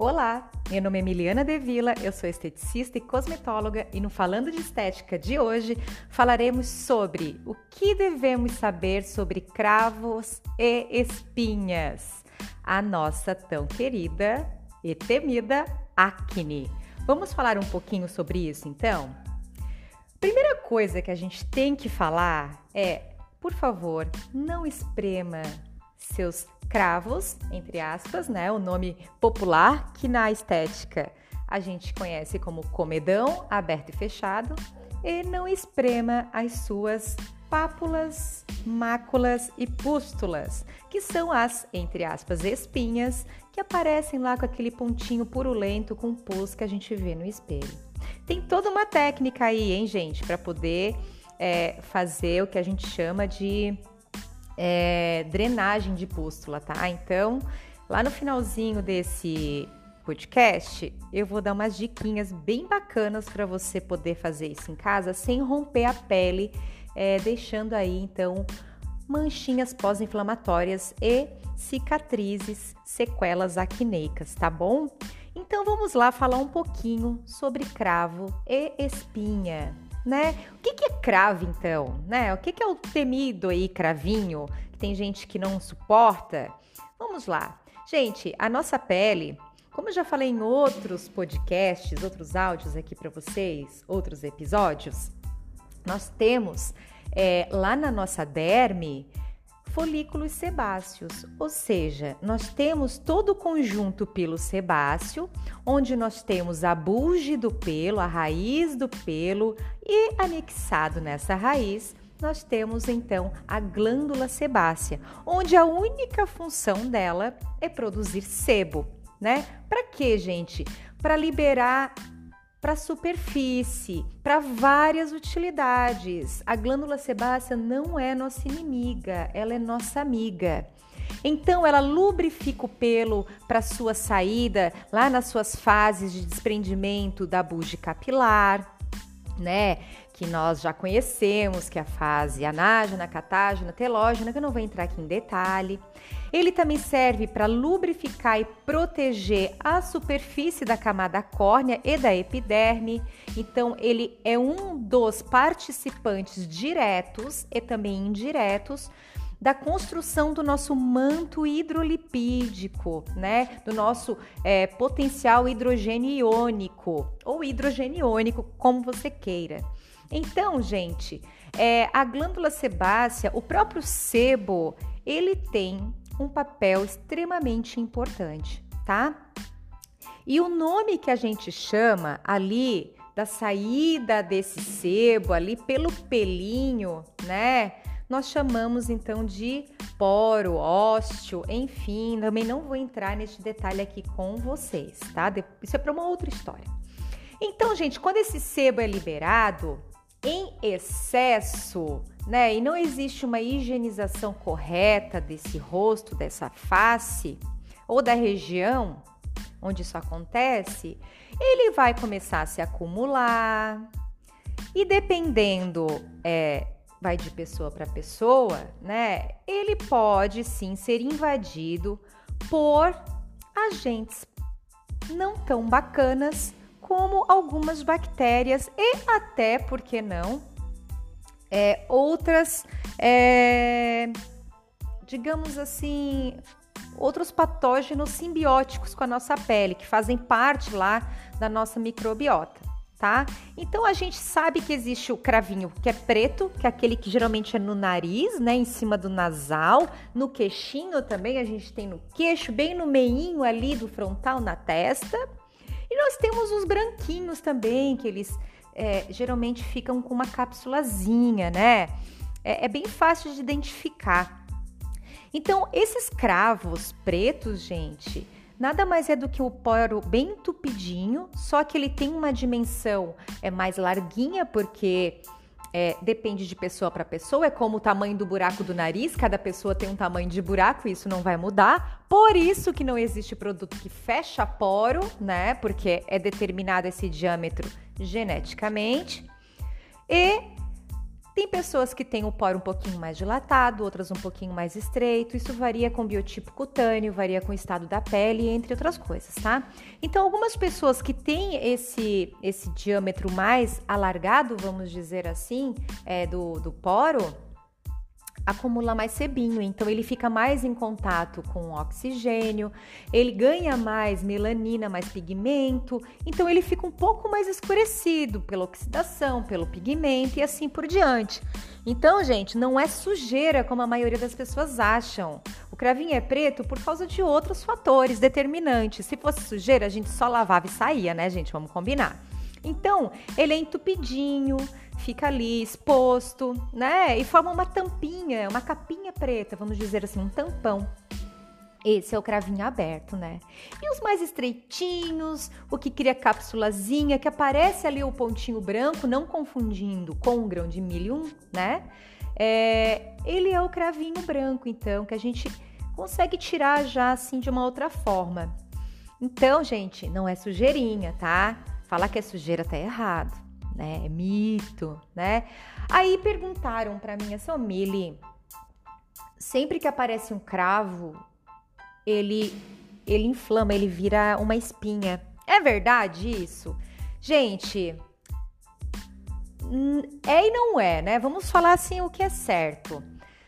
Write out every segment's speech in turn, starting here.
Olá, meu nome é Emiliana Devila, eu sou esteticista e cosmetóloga e no Falando de Estética de hoje falaremos sobre o que devemos saber sobre cravos e espinhas, a nossa tão querida e temida acne. Vamos falar um pouquinho sobre isso então? Primeira coisa que a gente tem que falar é, por favor, não esprema seus cravos, entre aspas, né? O nome popular que na estética a gente conhece como comedão aberto e fechado, e não esprema as suas pápulas, máculas e pústulas, que são as, entre aspas, espinhas que aparecem lá com aquele pontinho purulento com pus que a gente vê no espelho. Tem toda uma técnica aí, hein, gente, para poder é, fazer o que a gente chama de é, drenagem de pústula, tá? Então, lá no finalzinho desse podcast, eu vou dar umas diquinhas bem bacanas para você poder fazer isso em casa sem romper a pele, é, deixando aí então manchinhas pós-inflamatórias e cicatrizes, sequelas acneicas, tá bom? Então vamos lá falar um pouquinho sobre cravo e espinha né? O que, que é cravo, então? Né? O que, que é o temido aí cravinho? Que tem gente que não suporta? Vamos lá. Gente, a nossa pele, como eu já falei em outros podcasts, outros áudios aqui para vocês, outros episódios, nós temos é, lá na nossa derme folículos sebáceos, ou seja, nós temos todo o conjunto pelo sebáceo, onde nós temos a bulge do pelo, a raiz do pelo e anexado nessa raiz nós temos então a glândula sebácea, onde a única função dela é produzir sebo, né? Para quê, gente? Para liberar para superfície, para várias utilidades. A glândula sebácea não é nossa inimiga, ela é nossa amiga. Então, ela lubrifica o pelo para sua saída lá nas suas fases de desprendimento da bulge capilar, né? Que nós já conhecemos, que é a fase anágena, catágena, telógena, que eu não vou entrar aqui em detalhe. Ele também serve para lubrificar e proteger a superfície da camada córnea e da epiderme. Então, ele é um dos participantes diretos e também indiretos da construção do nosso manto hidrolipídico, né? Do nosso é, potencial hidrogênio iônico ou hidrogênio iônico, como você queira. Então, gente, é, a glândula sebácea, o próprio sebo, ele tem um papel extremamente importante, tá? E o nome que a gente chama ali da saída desse sebo ali pelo pelinho, né? Nós chamamos então de poro, ósteo, enfim, também não vou entrar neste detalhe aqui com vocês, tá? Isso é para uma outra história. Então, gente, quando esse sebo é liberado em excesso, né, e não existe uma higienização correta desse rosto, dessa face ou da região onde isso acontece, ele vai começar a se acumular e dependendo é, vai de pessoa para pessoa, né? Ele pode sim ser invadido por agentes não tão bacanas como algumas bactérias e até, por que não, é, outras, é, digamos assim, outros patógenos simbióticos com a nossa pele, que fazem parte lá da nossa microbiota tá? Então a gente sabe que existe o cravinho que é preto, que é aquele que geralmente é no nariz, né, em cima do nasal, no queixinho também, a gente tem no queixo, bem no meinho ali do frontal, na testa. E nós temos os branquinhos também, que eles é, geralmente ficam com uma cápsulazinha, né? É, é bem fácil de identificar. Então, esses cravos pretos, gente, nada mais é do que o poro bem entupidinho, só que ele tem uma dimensão é mais larguinha, porque é, depende de pessoa para pessoa, é como o tamanho do buraco do nariz, cada pessoa tem um tamanho de buraco, isso não vai mudar. Por isso que não existe produto que fecha poro, né? Porque é determinado esse diâmetro geneticamente. E Tem pessoas que têm o poro um pouquinho mais dilatado, outras um pouquinho mais estreito. Isso varia com o biotipo cutâneo, varia com o estado da pele, entre outras coisas, tá? Então, algumas pessoas que têm esse, esse diâmetro mais alargado, vamos dizer assim, é, do, do poro, acumula mais sebinho, então ele fica mais em contato com oxigênio, ele ganha mais melanina, mais pigmento, então ele fica um pouco mais escurecido pela oxidação, pelo pigmento e assim por diante. Então, gente, não é sujeira como a maioria das pessoas acham. O cravinho é preto por causa de outros fatores determinantes. Se fosse sujeira, a gente só lavava e saía, né, gente? Vamos combinar. Então, ele é entupidinho, fica ali exposto, né? E forma uma tampinha, uma capinha preta, vamos dizer assim, um tampão. Esse é o cravinho aberto, né? E os mais estreitinhos, o que cria cápsulazinha, que aparece ali o pontinho branco, não confundindo com o grão de milho, né? É, ele é o cravinho branco, então, que a gente consegue tirar já assim de uma outra forma. Então, gente, não é sujeirinha, tá? Falar que é sujeira tá errado, né? É mito, né? Aí perguntaram para mim assim, Mili, sempre que aparece um cravo, ele ele inflama, ele vira uma espinha. É verdade isso? Gente, é e não é, né? Vamos falar assim o que é certo.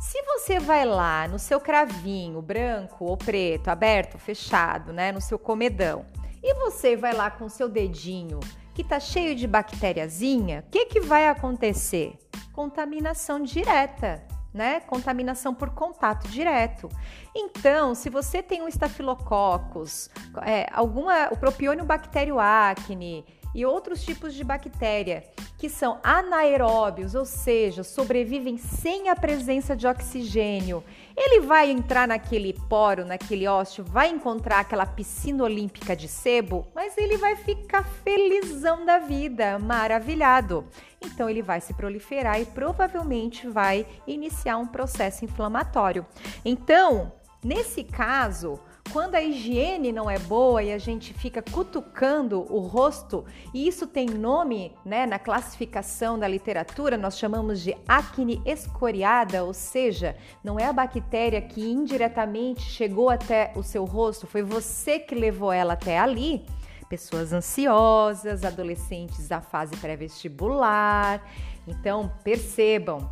Se você vai lá no seu cravinho branco ou preto, aberto, fechado, né, no seu comedão, e você vai lá com seu dedinho que tá cheio de bactériazinha, o que, que vai acontecer? Contaminação direta, né? Contaminação por contato direto. Então, se você tem um estafilococcus, é, alguma, o propiônio bactério acne, e outros tipos de bactéria que são anaeróbios, ou seja, sobrevivem sem a presença de oxigênio. Ele vai entrar naquele poro, naquele ósseo, vai encontrar aquela piscina olímpica de sebo, mas ele vai ficar felizão da vida, maravilhado. Então ele vai se proliferar e provavelmente vai iniciar um processo inflamatório. Então, nesse caso, quando a higiene não é boa e a gente fica cutucando o rosto, e isso tem nome, né, na classificação da literatura, nós chamamos de acne escoriada, ou seja, não é a bactéria que indiretamente chegou até o seu rosto, foi você que levou ela até ali. Pessoas ansiosas, adolescentes da fase pré-vestibular. Então, percebam,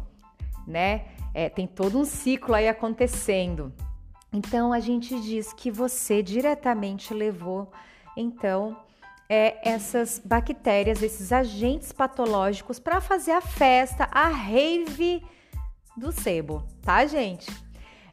né? É, tem todo um ciclo aí acontecendo. Então a gente diz que você diretamente levou então é, essas bactérias, esses agentes patológicos para fazer a festa, a rave do sebo, tá, gente?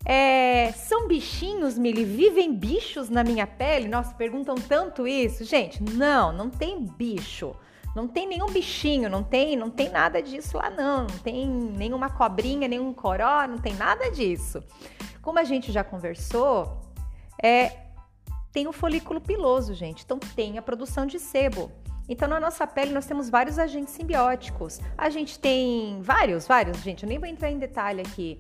É, são bichinhos, Mili? Vivem bichos na minha pele? Nossa, perguntam tanto isso. Gente, não, não tem bicho. Não tem nenhum bichinho, não tem, não tem nada disso lá não. Não tem nenhuma cobrinha, nenhum coró, não tem nada disso. Como a gente já conversou, é, tem o folículo piloso, gente. Então tem a produção de sebo. Então, na nossa pele, nós temos vários agentes simbióticos. A gente tem vários, vários, gente. Eu nem vou entrar em detalhe aqui.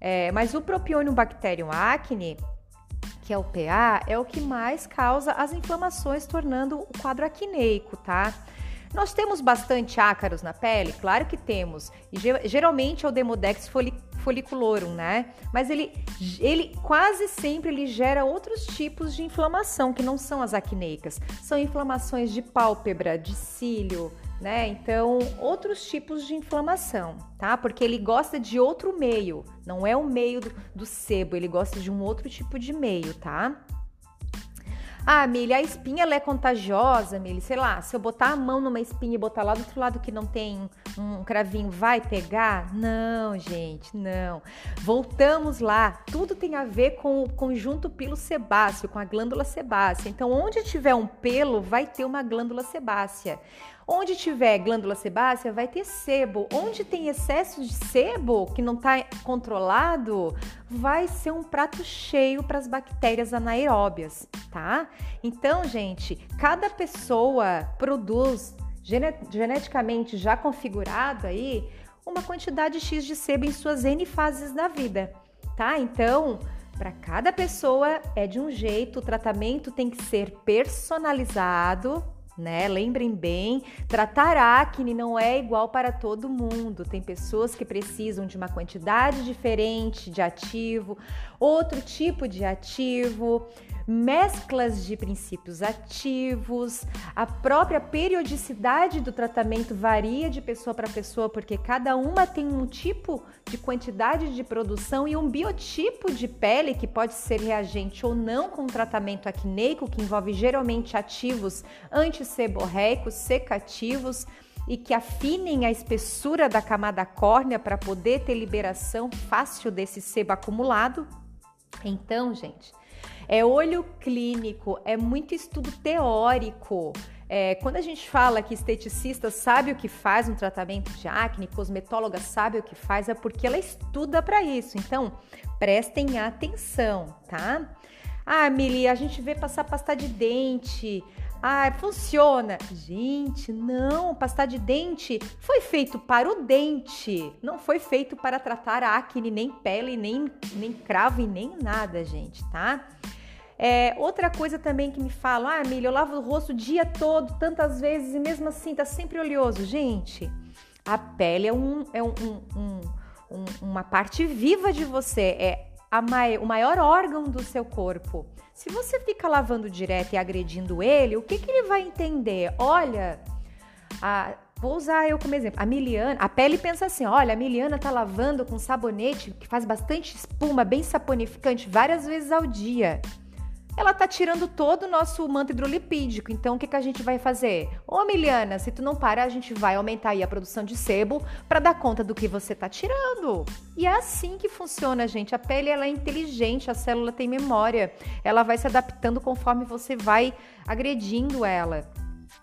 É, mas o Propionibacterium acne, que é o PA, é o que mais causa as inflamações, tornando o quadro acneico, tá? Nós temos bastante ácaros na pele? Claro que temos. E geralmente é o Demodex folliculorum, né? Mas ele, ele quase sempre ele gera outros tipos de inflamação que não são as acneicas. São inflamações de pálpebra, de cílio, né? Então, outros tipos de inflamação, tá? Porque ele gosta de outro meio, não é o meio do, do sebo, ele gosta de um outro tipo de meio, tá? Ah, Mili, a espinha ela é contagiosa, Mili. Sei lá, se eu botar a mão numa espinha e botar lá do outro lado que não tem um cravinho, vai pegar? Não, gente, não. Voltamos lá. Tudo tem a ver com o conjunto pilo sebáceo, com a glândula sebácea. Então, onde tiver um pelo, vai ter uma glândula sebácea. Onde tiver glândula sebácea, vai ter sebo. Onde tem excesso de sebo, que não está controlado, vai ser um prato cheio para as bactérias anaeróbias, tá? Então, gente, cada pessoa produz geneticamente já configurado aí uma quantidade X de sebo em suas N fases da vida, tá? Então, para cada pessoa é de um jeito, o tratamento tem que ser personalizado né? Lembrem bem, tratar acne não é igual para todo mundo. Tem pessoas que precisam de uma quantidade diferente de ativo, outro tipo de ativo mesclas de princípios ativos, a própria periodicidade do tratamento varia de pessoa para pessoa, porque cada uma tem um tipo de quantidade de produção e um biotipo de pele que pode ser reagente ou não com o tratamento acneico, que envolve geralmente ativos antisseborreicos, secativos e que afinem a espessura da camada córnea para poder ter liberação fácil desse sebo acumulado. Então, gente, é olho clínico, é muito estudo teórico. É, quando a gente fala que esteticista sabe o que faz um tratamento de acne, cosmetóloga sabe o que faz, é porque ela estuda para isso. Então, prestem atenção, tá? Ah, Mili, a gente vê passar pasta de dente. Ah, funciona. Gente, não, pasta de dente foi feito para o dente, não foi feito para tratar acne, nem pele, nem, nem cravo e nem nada, gente, tá? É, outra coisa também que me falam, ah, Milha, eu lavo o rosto o dia todo, tantas vezes, e mesmo assim tá sempre oleoso. Gente, a pele é, um, é um, um, um uma parte viva de você, é mai, o maior órgão do seu corpo. Se você fica lavando direto e agredindo ele, o que, que ele vai entender? Olha, a, Vou usar eu como exemplo. A Miliana, a pele pensa assim: olha, a Miliana tá lavando com sabonete que faz bastante espuma, bem saponificante, várias vezes ao dia ela tá tirando todo o nosso manto hidrolipídico. Então, o que, que a gente vai fazer? Ô, Miliana, se tu não parar, a gente vai aumentar aí a produção de sebo para dar conta do que você tá tirando. E é assim que funciona, gente. A pele ela é inteligente, a célula tem memória. Ela vai se adaptando conforme você vai agredindo ela.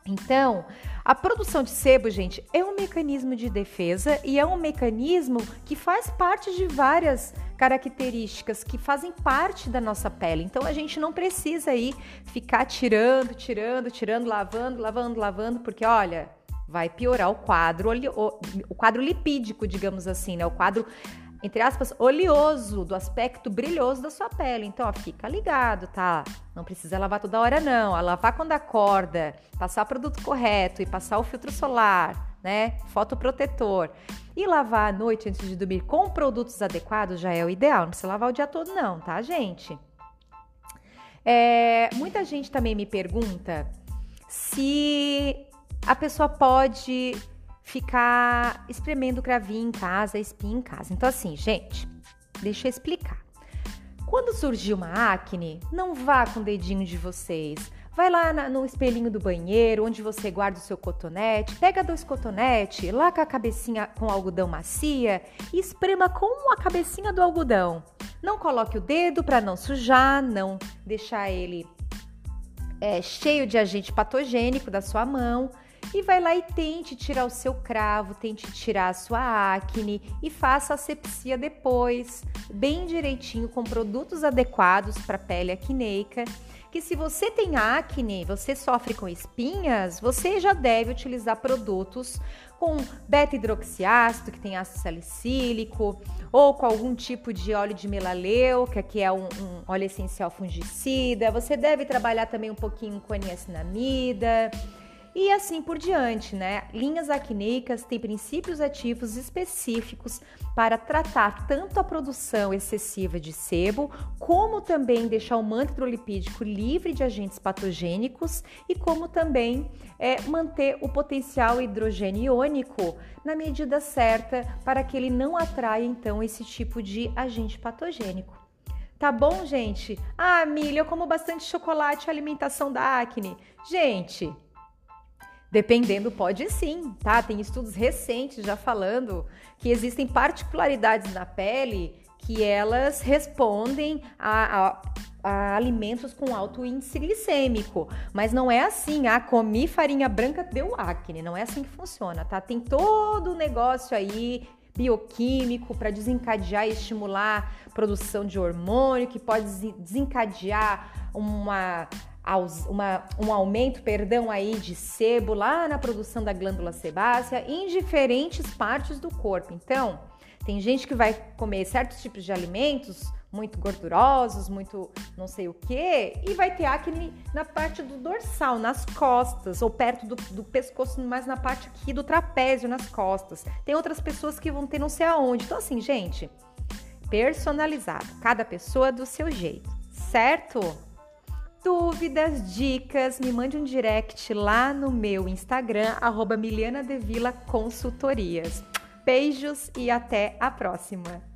Então, a produção de sebo, gente, é um mecanismo de defesa e é um mecanismo que faz parte de várias características que fazem parte da nossa pele. Então a gente não precisa aí ficar tirando, tirando, tirando, lavando, lavando, lavando, porque olha, vai piorar o quadro, o quadro lipídico, digamos assim, né? O quadro entre aspas, oleoso, do aspecto brilhoso da sua pele. Então, ó, fica ligado, tá? Não precisa lavar toda hora, não. A lavar quando acorda, passar o produto correto e passar o filtro solar, né? Fotoprotetor. E lavar à noite antes de dormir com produtos adequados já é o ideal. Não precisa lavar o dia todo, não, tá, gente? É, muita gente também me pergunta se a pessoa pode ficar espremendo cravinho em casa, espinha em casa. Então, assim, gente, deixa eu explicar. Quando surgir uma acne, não vá com o dedinho de vocês Vai lá na, no espelhinho do banheiro, onde você guarda o seu cotonete, pega dois cotonetes, laca a cabecinha com algodão macia e esprema com a cabecinha do algodão. Não coloque o dedo para não sujar, não deixar ele é, cheio de agente patogênico da sua mão. E vai lá e tente tirar o seu cravo, tente tirar a sua acne e faça a sepsia depois, bem direitinho, com produtos adequados para pele acneica que se você tem acne, você sofre com espinhas, você já deve utilizar produtos com beta-hidroxiácido, que tem ácido salicílico, ou com algum tipo de óleo de melaleuca, que é um, um óleo essencial fungicida. Você deve trabalhar também um pouquinho com niacinamida e assim por diante, né? Linhas acneicas têm princípios ativos específicos para tratar tanto a produção excessiva de sebo, como também deixar o manto hidrolipídico livre de agentes patogênicos e como também é, manter o potencial hidrogênio iônico na medida certa para que ele não atraia então esse tipo de agente patogênico. Tá bom, gente? Ah, milho, eu como bastante chocolate, alimentação da acne. Gente, Dependendo, pode sim, tá? Tem estudos recentes já falando que existem particularidades na pele que elas respondem a, a, a, alimentos com alto índice glicêmico. Mas não é assim, ah, comi farinha branca, deu acne. Não é assim que funciona, tá? Tem todo o negócio aí bioquímico para desencadear e estimular produção de hormônio, que pode desencadear uma uma, um aumento, perdão, aí de sebo lá na produção da glândula sebácea em diferentes partes do corpo. Então, tem gente que vai comer certos tipos de alimentos muito gordurosos, muito não sei o que, e vai ter acne na parte do dorsal, nas costas, ou perto do, do pescoço, mas na parte aqui do trapézio, nas costas. Tem outras pessoas que vão ter não sei aonde. Então, assim, gente, personalizado, cada pessoa do seu jeito, certo? Dúvidas, dicas, me mande um direct lá no meu Instagram, arroba Consultorias. Beijos e até a próxima!